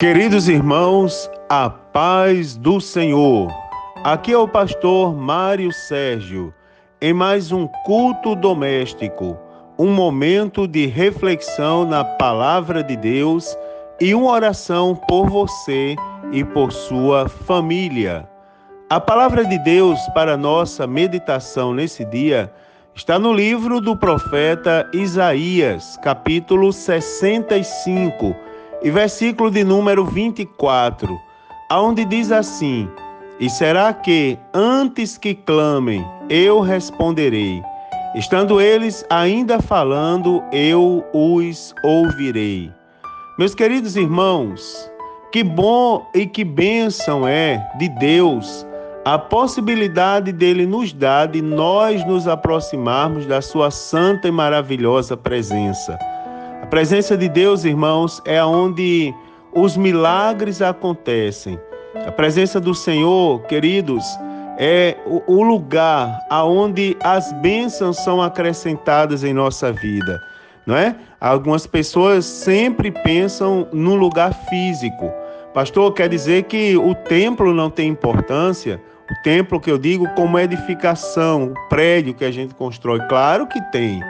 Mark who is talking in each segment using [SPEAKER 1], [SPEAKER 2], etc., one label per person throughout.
[SPEAKER 1] Queridos irmãos, a paz do Senhor. Aqui é o pastor Mário Sérgio, em mais um culto doméstico, um momento de reflexão na palavra de Deus e uma oração por você e por sua família. A palavra de Deus para nossa meditação nesse dia está no livro do profeta Isaías, capítulo 65 e versículo de número 24, aonde diz assim: E será que antes que clamem, eu responderei? Estando eles ainda falando, eu os ouvirei. Meus queridos irmãos, que bom e que bênção é de Deus a possibilidade dele nos dar de nós nos aproximarmos da sua santa e maravilhosa presença. Presença de Deus, irmãos, é onde os milagres acontecem. A presença do Senhor, queridos, é o lugar aonde as bênçãos são acrescentadas em nossa vida, não é? Algumas pessoas sempre pensam no lugar físico. Pastor, quer dizer que o templo não tem importância? O templo que eu digo como edificação, o prédio que a gente constrói, claro que tem.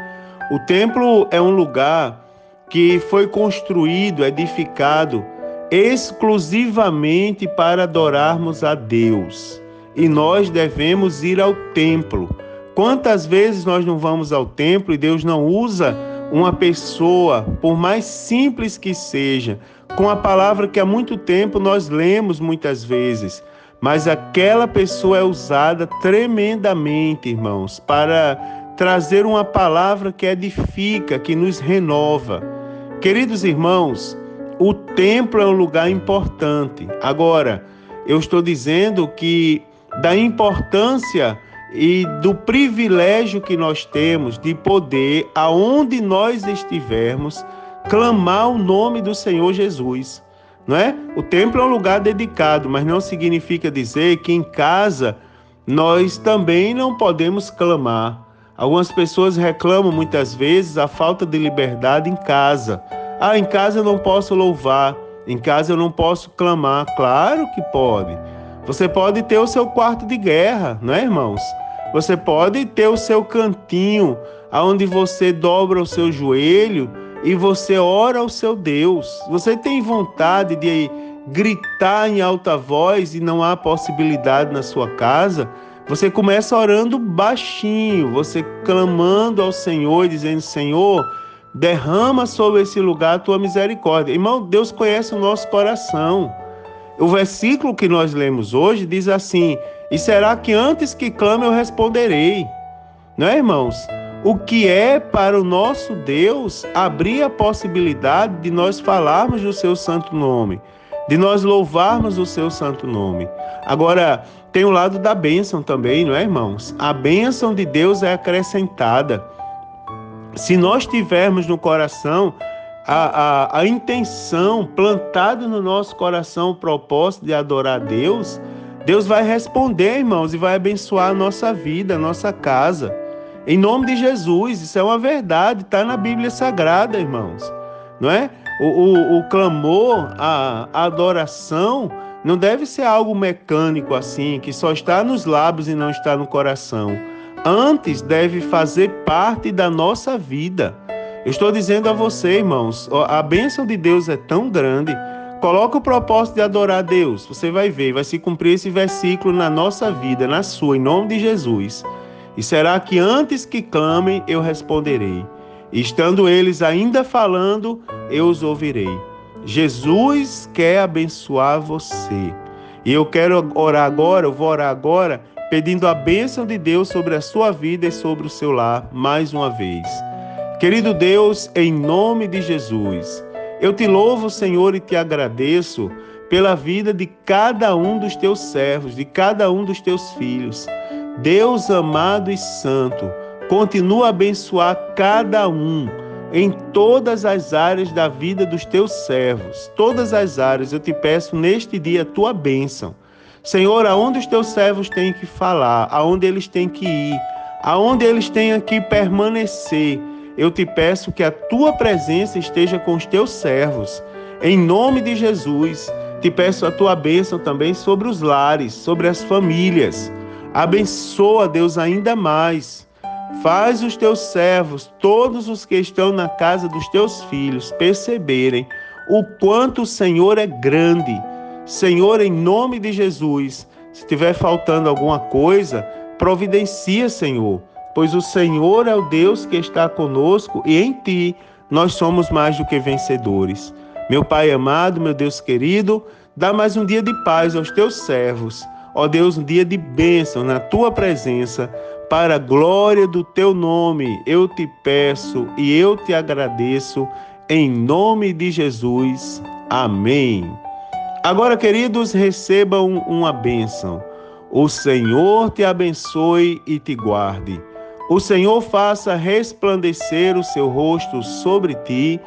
[SPEAKER 1] O templo é um lugar que foi construído, edificado exclusivamente para adorarmos a Deus. E nós devemos ir ao templo. Quantas vezes nós não vamos ao templo e Deus não usa uma pessoa, por mais simples que seja, com a palavra que há muito tempo nós lemos muitas vezes, mas aquela pessoa é usada tremendamente, irmãos, para trazer uma palavra que edifica, que nos renova. Queridos irmãos, o templo é um lugar importante. Agora, eu estou dizendo que da importância e do privilégio que nós temos de poder, aonde nós estivermos, clamar o nome do Senhor Jesus, não é? O templo é um lugar dedicado, mas não significa dizer que em casa nós também não podemos clamar. Algumas pessoas reclamam muitas vezes a falta de liberdade em casa. Ah, em casa eu não posso louvar, em casa eu não posso clamar. Claro que pode. Você pode ter o seu quarto de guerra, não é, irmãos? Você pode ter o seu cantinho, aonde você dobra o seu joelho e você ora ao seu Deus. Você tem vontade de gritar em alta voz e não há possibilidade na sua casa? Você começa orando baixinho, você clamando ao Senhor, dizendo: Senhor, derrama sobre esse lugar a tua misericórdia. Irmão, Deus conhece o nosso coração. O versículo que nós lemos hoje diz assim: E será que antes que clame eu responderei? Não é, irmãos? O que é para o nosso Deus abrir a possibilidade de nós falarmos do seu santo nome, de nós louvarmos o seu santo nome. Agora, tem o lado da bênção também, não é, irmãos? A bênção de Deus é acrescentada. Se nós tivermos no coração a, a, a intenção plantada no nosso coração o propósito de adorar Deus, Deus vai responder, irmãos, e vai abençoar a nossa vida, a nossa casa. Em nome de Jesus, isso é uma verdade, está na Bíblia Sagrada, irmãos. Não é? O, o, o clamor, a, a adoração, não deve ser algo mecânico assim, que só está nos lábios e não está no coração. Antes deve fazer parte da nossa vida. Eu estou dizendo a você, irmãos, a bênção de Deus é tão grande. Coloca o propósito de adorar a Deus. Você vai ver, vai se cumprir esse versículo na nossa vida, na sua, em nome de Jesus. E será que antes que clamem, eu responderei. Estando eles ainda falando, eu os ouvirei. Jesus quer abençoar você. E eu quero orar agora, eu vou orar agora, pedindo a bênção de Deus sobre a sua vida e sobre o seu lar, mais uma vez. Querido Deus, em nome de Jesus, eu te louvo, Senhor, e te agradeço pela vida de cada um dos teus servos, de cada um dos teus filhos. Deus amado e santo, continua a abençoar cada um em todas as áreas da vida dos teus servos. Todas as áreas eu te peço neste dia a tua bênção. Senhor, aonde os teus servos têm que falar, aonde eles têm que ir, aonde eles têm que permanecer, eu te peço que a tua presença esteja com os teus servos. Em nome de Jesus, te peço a tua bênção também sobre os lares, sobre as famílias. Abençoa, Deus, ainda mais. Faz os teus servos, todos os que estão na casa dos teus filhos, perceberem o quanto o Senhor é grande. Senhor, em nome de Jesus, se estiver faltando alguma coisa, providencia, Senhor, pois o Senhor é o Deus que está conosco e em ti nós somos mais do que vencedores. Meu Pai amado, meu Deus querido, dá mais um dia de paz aos teus servos. Ó Deus, um dia de bênção na tua presença, para a glória do teu nome. Eu te peço e eu te agradeço, em nome de Jesus. Amém. Agora, queridos, recebam uma bênção. O Senhor te abençoe e te guarde. O Senhor faça resplandecer o seu rosto sobre ti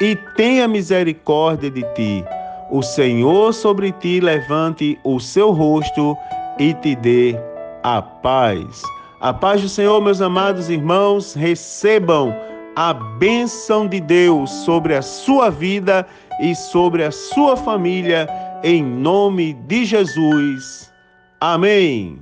[SPEAKER 1] e tenha misericórdia de ti. O Senhor sobre ti levante o seu rosto e te dê a paz. A paz do Senhor, meus amados irmãos, recebam a bênção de Deus sobre a sua vida e sobre a sua família, em nome de Jesus. Amém.